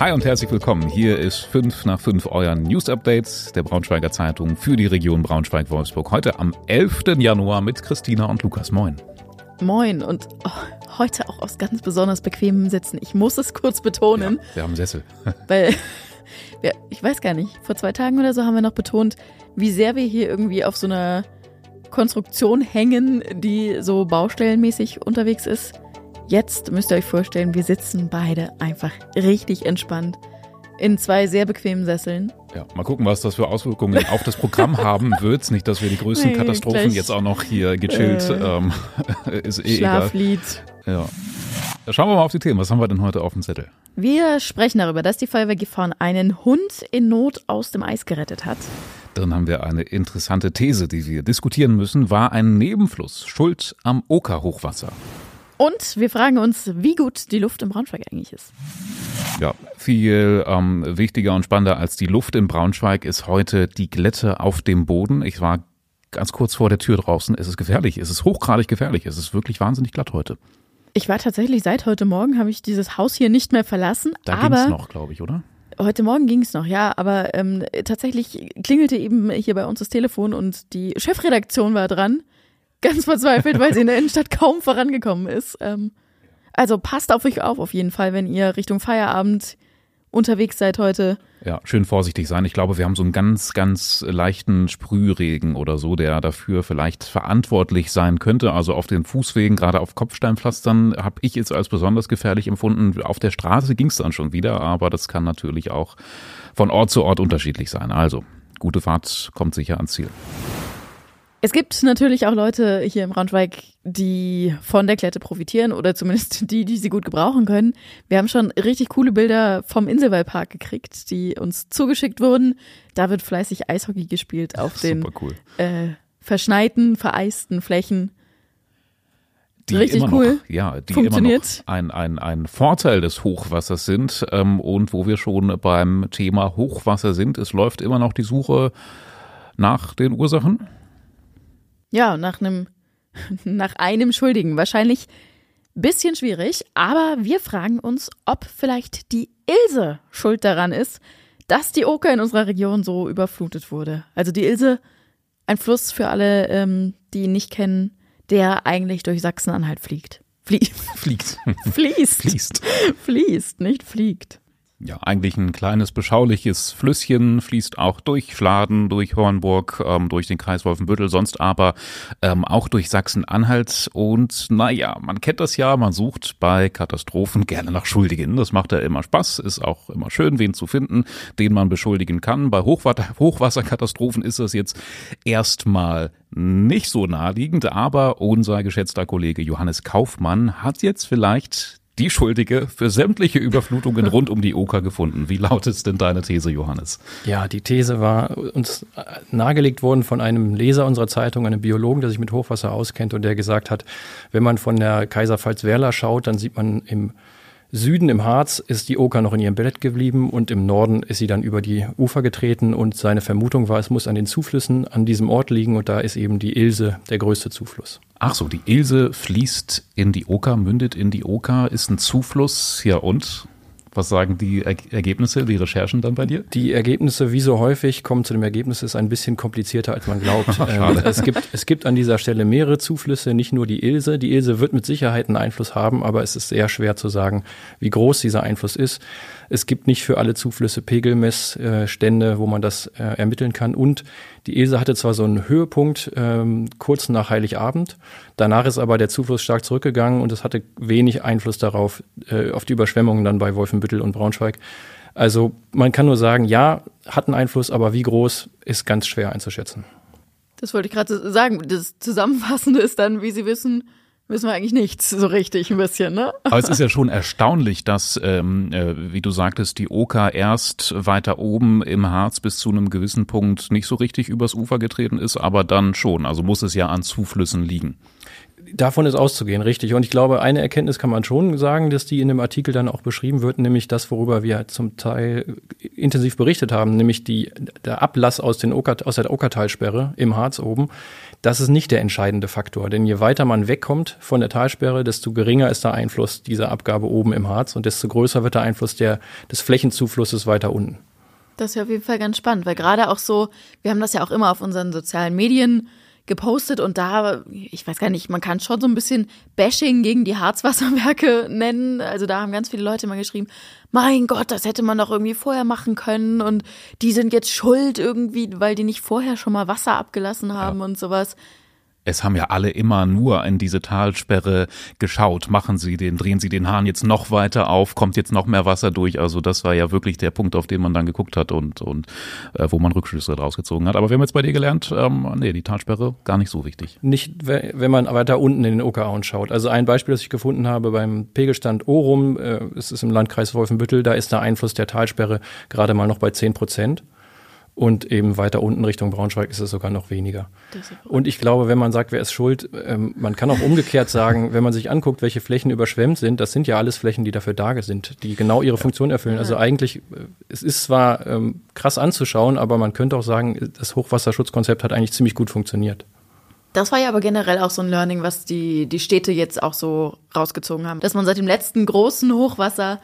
Hi und herzlich willkommen. Hier ist 5 nach 5 euer News Updates der Braunschweiger Zeitung für die Region Braunschweig-Wolfsburg. Heute am 11. Januar mit Christina und Lukas. Moin. Moin und oh, heute auch aus ganz besonders bequemem Sitzen. Ich muss es kurz betonen. Ja, wir haben Sessel. weil, wir, ich weiß gar nicht, vor zwei Tagen oder so haben wir noch betont, wie sehr wir hier irgendwie auf so einer Konstruktion hängen, die so baustellenmäßig unterwegs ist. Jetzt müsst ihr euch vorstellen, wir sitzen beide einfach richtig entspannt in zwei sehr bequemen Sesseln. Ja, mal gucken, was das für Auswirkungen auf das Programm haben wird. Nicht, dass wir die größten nee, Katastrophen jetzt auch noch hier gechillt. Äh, ähm, ist eh Schlaflied. Egal. Ja. Schauen wir mal auf die Themen. Was haben wir denn heute auf dem Zettel? Wir sprechen darüber, dass die Feuerwehr Gifhorn einen Hund in Not aus dem Eis gerettet hat. Drin haben wir eine interessante These, die wir diskutieren müssen. War ein Nebenfluss schuld am Oka-Hochwasser? Und wir fragen uns, wie gut die Luft im Braunschweig eigentlich ist. Ja, viel ähm, wichtiger und spannender als die Luft in Braunschweig ist heute die Glätte auf dem Boden. Ich war ganz kurz vor der Tür draußen. Es ist gefährlich, es ist hochgradig gefährlich, es ist wirklich wahnsinnig glatt heute. Ich war tatsächlich seit heute Morgen, habe ich dieses Haus hier nicht mehr verlassen. Da ging es noch, glaube ich, oder? Heute Morgen ging es noch, ja, aber ähm, tatsächlich klingelte eben hier bei uns das Telefon und die Chefredaktion war dran ganz verzweifelt, weil sie in der Innenstadt kaum vorangekommen ist. Ähm, also passt auf euch auf, auf jeden Fall, wenn ihr Richtung Feierabend unterwegs seid heute. Ja, schön vorsichtig sein. Ich glaube, wir haben so einen ganz, ganz leichten Sprühregen oder so, der dafür vielleicht verantwortlich sein könnte. Also auf den Fußwegen, gerade auf Kopfsteinpflastern, habe ich jetzt als besonders gefährlich empfunden. Auf der Straße ging es dann schon wieder, aber das kann natürlich auch von Ort zu Ort unterschiedlich sein. Also, gute Fahrt kommt sicher ans Ziel. Es gibt natürlich auch Leute hier im Braunschweig, die von der Klette profitieren oder zumindest die, die sie gut gebrauchen können. Wir haben schon richtig coole Bilder vom Inselwallpark gekriegt, die uns zugeschickt wurden. Da wird fleißig Eishockey gespielt auf den cool. äh, verschneiten, vereisten Flächen. Die Richtig immer cool. Noch, ja, die Funktioniert. immer noch ein, ein, ein Vorteil des Hochwassers sind. Ähm, und wo wir schon beim Thema Hochwasser sind, es läuft immer noch die Suche nach den Ursachen. Ja, nach einem, nach einem Schuldigen. Wahrscheinlich bisschen schwierig, aber wir fragen uns, ob vielleicht die Ilse schuld daran ist, dass die Oker in unserer Region so überflutet wurde. Also die Ilse, ein Fluss für alle, ähm, die ihn nicht kennen, der eigentlich durch Sachsen-Anhalt fliegt. Flie Fliegt. Fließt. Fließt. Fließt, nicht fliegt ja, eigentlich ein kleines, beschauliches Flüsschen, fließt auch durch Fladen, durch Hornburg, ähm, durch den Kreis Wolfenbüttel, sonst aber ähm, auch durch Sachsen-Anhalt. Und naja, man kennt das ja, man sucht bei Katastrophen gerne nach Schuldigen. Das macht ja immer Spaß, ist auch immer schön, wen zu finden, den man beschuldigen kann. Bei Hochwasser Hochwasserkatastrophen ist das jetzt erstmal nicht so naheliegend, aber unser geschätzter Kollege Johannes Kaufmann hat jetzt vielleicht die Schuldige für sämtliche Überflutungen rund um die Oker gefunden. Wie lautet denn deine These, Johannes? Ja, die These war uns nahegelegt worden von einem Leser unserer Zeitung, einem Biologen, der sich mit Hochwasser auskennt und der gesagt hat, wenn man von der Kaiserpfalz-Werla schaut, dann sieht man im Süden im Harz ist die Oker noch in ihrem Bett geblieben und im Norden ist sie dann über die Ufer getreten und seine Vermutung war, es muss an den Zuflüssen an diesem Ort liegen und da ist eben die Ilse der größte Zufluss. Ach so, die Ilse fließt in die Oker, mündet in die Oker, ist ein Zufluss. Ja und? Was sagen die er Ergebnisse, die Recherchen dann bei dir? Die Ergebnisse, wie so häufig, kommen zu dem Ergebnis, ist ein bisschen komplizierter, als man glaubt. ähm, es, gibt, es gibt an dieser Stelle mehrere Zuflüsse, nicht nur die Ilse. Die Ilse wird mit Sicherheit einen Einfluss haben, aber es ist sehr schwer zu sagen, wie groß dieser Einfluss ist. Es gibt nicht für alle Zuflüsse Pegelmessstände, wo man das äh, ermitteln kann. Und die Ilse hatte zwar so einen Höhepunkt ähm, kurz nach Heiligabend, danach ist aber der Zufluss stark zurückgegangen und es hatte wenig Einfluss darauf, äh, auf die Überschwemmungen dann bei Wolfenbüttel und Braunschweig. Also man kann nur sagen, ja, hat einen Einfluss, aber wie groß ist ganz schwer einzuschätzen. Das wollte ich gerade sagen. Das Zusammenfassende ist dann, wie Sie wissen, wissen wir eigentlich nichts so richtig ein bisschen, ne? Aber es ist ja schon erstaunlich, dass, ähm, äh, wie du sagtest, die Oka erst weiter oben im Harz bis zu einem gewissen Punkt nicht so richtig übers Ufer getreten ist, aber dann schon. Also muss es ja an Zuflüssen liegen. Davon ist auszugehen, richtig. Und ich glaube, eine Erkenntnis kann man schon sagen, dass die in dem Artikel dann auch beschrieben wird, nämlich das, worüber wir zum Teil intensiv berichtet haben, nämlich die, der Ablass aus, den Oker, aus der Okertalsperre im Harz oben. Das ist nicht der entscheidende Faktor, denn je weiter man wegkommt von der Talsperre, desto geringer ist der Einfluss dieser Abgabe oben im Harz und desto größer wird der Einfluss der, des Flächenzuflusses weiter unten. Das ist ja auf jeden Fall ganz spannend, weil gerade auch so, wir haben das ja auch immer auf unseren sozialen Medien gepostet und da, ich weiß gar nicht, man kann schon so ein bisschen Bashing gegen die Harzwasserwerke nennen. Also da haben ganz viele Leute mal geschrieben, mein Gott, das hätte man doch irgendwie vorher machen können und die sind jetzt schuld irgendwie, weil die nicht vorher schon mal Wasser abgelassen haben ja. und sowas es haben ja alle immer nur in diese Talsperre geschaut. Machen Sie den, drehen Sie den Hahn jetzt noch weiter auf, kommt jetzt noch mehr Wasser durch. Also das war ja wirklich der Punkt, auf den man dann geguckt hat und, und äh, wo man Rückschlüsse daraus gezogen hat. Aber wir haben jetzt bei dir gelernt, ähm, nee, die Talsperre gar nicht so wichtig. Nicht, wenn man weiter unten in den Okerauen schaut. Also ein Beispiel, das ich gefunden habe beim Pegelstand Orum, äh, es ist im Landkreis Wolfenbüttel, da ist der Einfluss der Talsperre gerade mal noch bei 10 Prozent. Und eben weiter unten Richtung Braunschweig ist es sogar noch weniger. Und ich glaube, wenn man sagt, wer ist schuld, ähm, man kann auch umgekehrt sagen, wenn man sich anguckt, welche Flächen überschwemmt sind, das sind ja alles Flächen, die dafür da sind, die genau ihre Funktion erfüllen. Also eigentlich, äh, es ist zwar ähm, krass anzuschauen, aber man könnte auch sagen, das Hochwasserschutzkonzept hat eigentlich ziemlich gut funktioniert. Das war ja aber generell auch so ein Learning, was die, die Städte jetzt auch so rausgezogen haben. Dass man seit dem letzten großen Hochwasser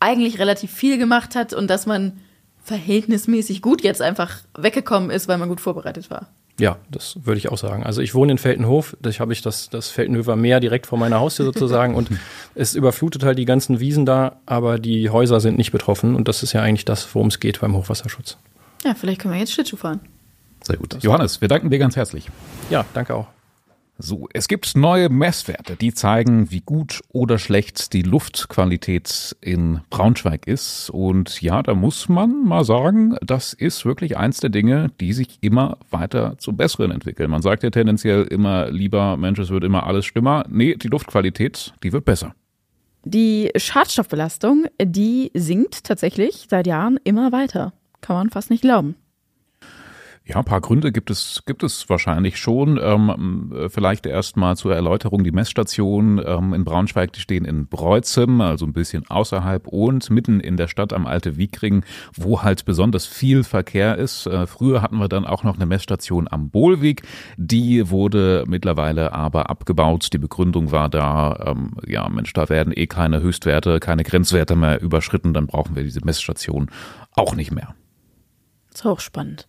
eigentlich relativ viel gemacht hat und dass man verhältnismäßig gut jetzt einfach weggekommen ist, weil man gut vorbereitet war. Ja, das würde ich auch sagen. Also ich wohne in Feltenhof, da habe ich das, das Feltenhöfer Meer direkt vor meiner Haustür sozusagen und es überflutet halt die ganzen Wiesen da, aber die Häuser sind nicht betroffen und das ist ja eigentlich das, worum es geht beim Hochwasserschutz. Ja, vielleicht können wir jetzt Schlittschuh fahren. Sehr gut. Johannes, wir danken dir ganz herzlich. Ja, danke auch. So, es gibt neue Messwerte, die zeigen, wie gut oder schlecht die Luftqualität in Braunschweig ist. Und ja, da muss man mal sagen, das ist wirklich eins der Dinge, die sich immer weiter zum Besseren entwickeln. Man sagt ja tendenziell immer lieber, Mensch, es wird immer alles schlimmer. Nee, die Luftqualität, die wird besser. Die Schadstoffbelastung, die sinkt tatsächlich seit Jahren immer weiter. Kann man fast nicht glauben. Ja, ein paar Gründe gibt es, gibt es wahrscheinlich schon. Ähm, vielleicht erstmal zur Erläuterung. Die Messstationen ähm, in Braunschweig, die stehen in Breuzem, also ein bisschen außerhalb und mitten in der Stadt am Alte Wiekring, wo halt besonders viel Verkehr ist. Äh, früher hatten wir dann auch noch eine Messstation am Bohlweg. Die wurde mittlerweile aber abgebaut. Die Begründung war da, ähm, ja, Mensch, da werden eh keine Höchstwerte, keine Grenzwerte mehr überschritten. Dann brauchen wir diese Messstation auch nicht mehr. Das ist auch spannend.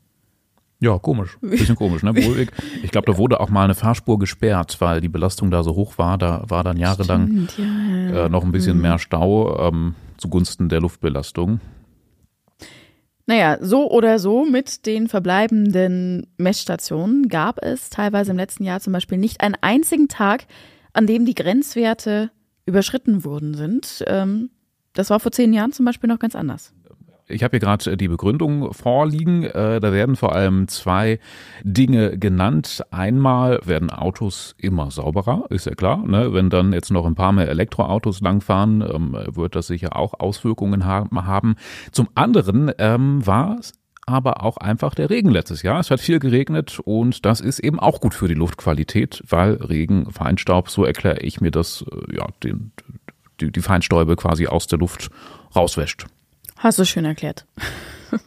Ja, komisch. Bisschen komisch, ne? Wohlweg. Ich glaube, da wurde auch mal eine Fahrspur gesperrt, weil die Belastung da so hoch war. Da war dann jahrelang Stimmt, ja. äh, noch ein bisschen mhm. mehr Stau ähm, zugunsten der Luftbelastung. Naja, so oder so mit den verbleibenden Messstationen gab es teilweise im letzten Jahr zum Beispiel nicht einen einzigen Tag, an dem die Grenzwerte überschritten worden sind. Ähm, das war vor zehn Jahren zum Beispiel noch ganz anders. Ich habe hier gerade die Begründung vorliegen. Äh, da werden vor allem zwei Dinge genannt. Einmal werden Autos immer sauberer, ist ja klar. Ne? Wenn dann jetzt noch ein paar mehr Elektroautos langfahren, ähm, wird das sicher auch Auswirkungen haben. Zum anderen ähm, war es aber auch einfach der Regen letztes Jahr. Es hat viel geregnet und das ist eben auch gut für die Luftqualität, weil Regen, Feinstaub, so erkläre ich mir das, äh, ja, den, die, die Feinstäube quasi aus der Luft rauswäscht. Hast du schön erklärt.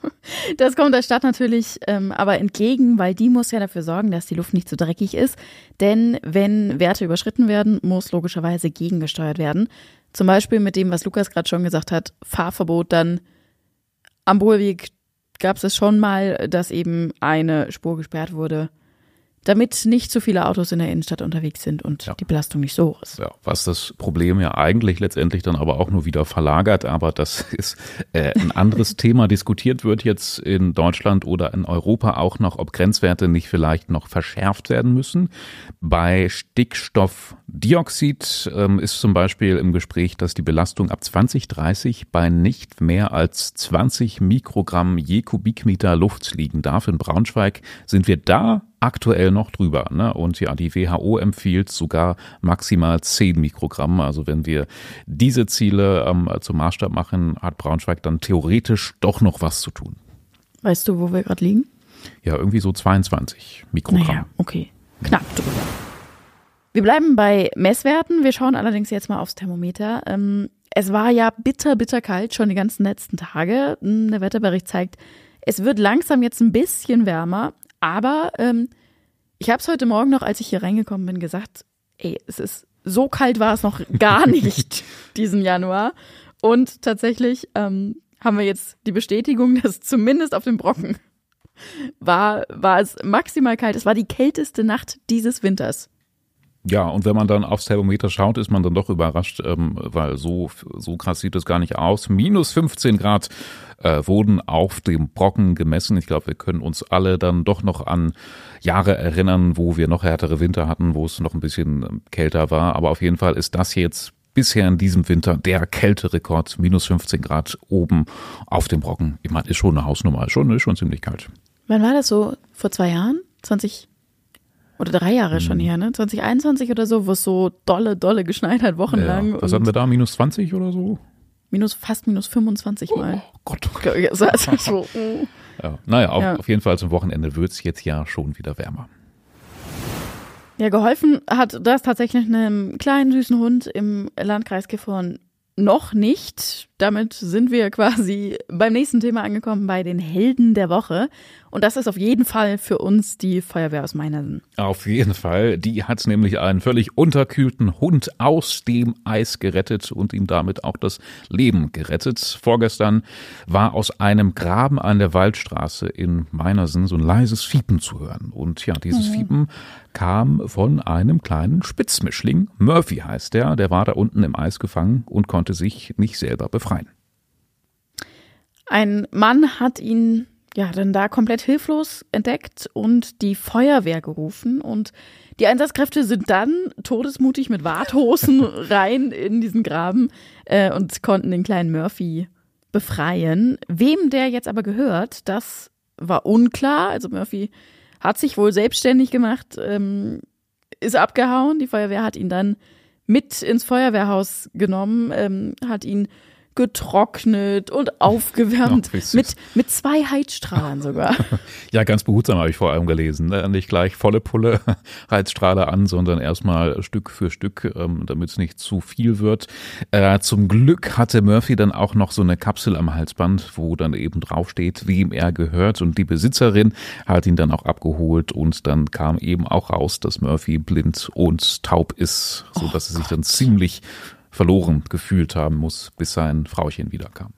Das kommt der Stadt natürlich ähm, aber entgegen, weil die muss ja dafür sorgen, dass die Luft nicht zu so dreckig ist. Denn wenn Werte überschritten werden, muss logischerweise gegengesteuert werden. Zum Beispiel mit dem, was Lukas gerade schon gesagt hat, Fahrverbot dann am Bohlweg gab es schon mal, dass eben eine Spur gesperrt wurde damit nicht zu viele Autos in der Innenstadt unterwegs sind und ja. die Belastung nicht so hoch ist. Ja, was das Problem ja eigentlich letztendlich dann aber auch nur wieder verlagert, aber das ist äh, ein anderes Thema. Diskutiert wird jetzt in Deutschland oder in Europa auch noch, ob Grenzwerte nicht vielleicht noch verschärft werden müssen. Bei Stickstoffdioxid ähm, ist zum Beispiel im Gespräch, dass die Belastung ab 2030 bei nicht mehr als 20 Mikrogramm je Kubikmeter Luft liegen darf. In Braunschweig sind wir da aktuell noch drüber. Ne? Und ja, die WHO empfiehlt sogar maximal 10 Mikrogramm. Also wenn wir diese Ziele ähm, zum Maßstab machen, hat Braunschweig dann theoretisch doch noch was zu tun. Weißt du, wo wir gerade liegen? Ja, irgendwie so 22 Mikrogramm. Naja, okay. Knapp drüber. Wir bleiben bei Messwerten. Wir schauen allerdings jetzt mal aufs Thermometer. Ähm, es war ja bitter, bitter kalt schon die ganzen letzten Tage. Hm, der Wetterbericht zeigt, es wird langsam jetzt ein bisschen wärmer, aber ähm, ich habe es heute Morgen noch, als ich hier reingekommen bin, gesagt, ey, es ist so kalt war es noch gar nicht diesen Januar. Und tatsächlich ähm, haben wir jetzt die Bestätigung, dass zumindest auf dem Brocken war, war es maximal kalt. Es war die kälteste Nacht dieses Winters. Ja, und wenn man dann aufs Thermometer schaut, ist man dann doch überrascht, ähm, weil so, so krass sieht es gar nicht aus. Minus 15 Grad äh, wurden auf dem Brocken gemessen. Ich glaube, wir können uns alle dann doch noch an Jahre erinnern, wo wir noch härtere Winter hatten, wo es noch ein bisschen ähm, kälter war. Aber auf jeden Fall ist das jetzt bisher in diesem Winter der Kälterekord, minus 15 Grad oben auf dem Brocken. Ich meine, ist schon eine Hausnummer, schon, ist schon ziemlich kalt. Wann war das so? Vor zwei Jahren? 20 oder drei Jahre schon hm. her, ne? 2021 oder so, wo es so dolle, dolle geschneit hat, wochenlang. Ja, was hatten wir da? Minus 20 oder so? Minus, fast minus 25 mal. Oh Gott. Oh Gott. Also, also so, mm. ja, naja, auf, ja. auf jeden Fall zum Wochenende wird es jetzt ja schon wieder wärmer. Ja, geholfen hat das tatsächlich einem kleinen süßen Hund im Landkreis Gifhorn noch nicht. Damit sind wir quasi beim nächsten Thema angekommen, bei den Helden der Woche. Und das ist auf jeden Fall für uns die Feuerwehr aus Meinersen. Auf jeden Fall. Die hat nämlich einen völlig unterkühlten Hund aus dem Eis gerettet und ihm damit auch das Leben gerettet. Vorgestern war aus einem Graben an der Waldstraße in Meinersen so ein leises Fiepen zu hören. Und ja, dieses mhm. Fiepen kam von einem kleinen Spitzmischling. Murphy heißt der. Der war da unten im Eis gefangen und konnte sich nicht selber befreien. Ein Mann hat ihn ja dann da komplett hilflos entdeckt und die Feuerwehr gerufen und die Einsatzkräfte sind dann todesmutig mit Warthosen rein in diesen Graben äh, und konnten den kleinen Murphy befreien. Wem der jetzt aber gehört, das war unklar. Also Murphy hat sich wohl selbstständig gemacht, ähm, ist abgehauen. Die Feuerwehr hat ihn dann mit ins Feuerwehrhaus genommen, ähm, hat ihn getrocknet und aufgewärmt. Oh, mit, mit zwei Heizstrahlern sogar. ja, ganz behutsam habe ich vor allem gelesen. Ne? Nicht gleich volle Pulle Heizstrahler an, sondern erstmal Stück für Stück, ähm, damit es nicht zu viel wird. Äh, zum Glück hatte Murphy dann auch noch so eine Kapsel am Halsband, wo dann eben draufsteht, wem er gehört. Und die Besitzerin hat ihn dann auch abgeholt und dann kam eben auch raus, dass Murphy blind und taub ist, so dass oh er sich dann ziemlich verloren gefühlt haben muss, bis sein Frauchen wiederkam.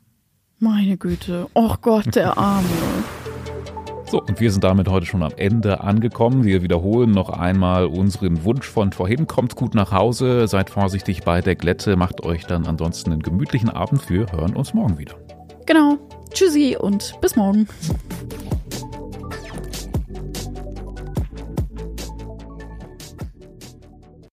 Meine Güte, oh Gott, der Arme. So, und wir sind damit heute schon am Ende angekommen. Wir wiederholen noch einmal unseren Wunsch von vorhin. Kommt gut nach Hause, seid vorsichtig bei der Glätte, macht euch dann ansonsten einen gemütlichen Abend. Wir hören uns morgen wieder. Genau. Tschüssi und bis morgen.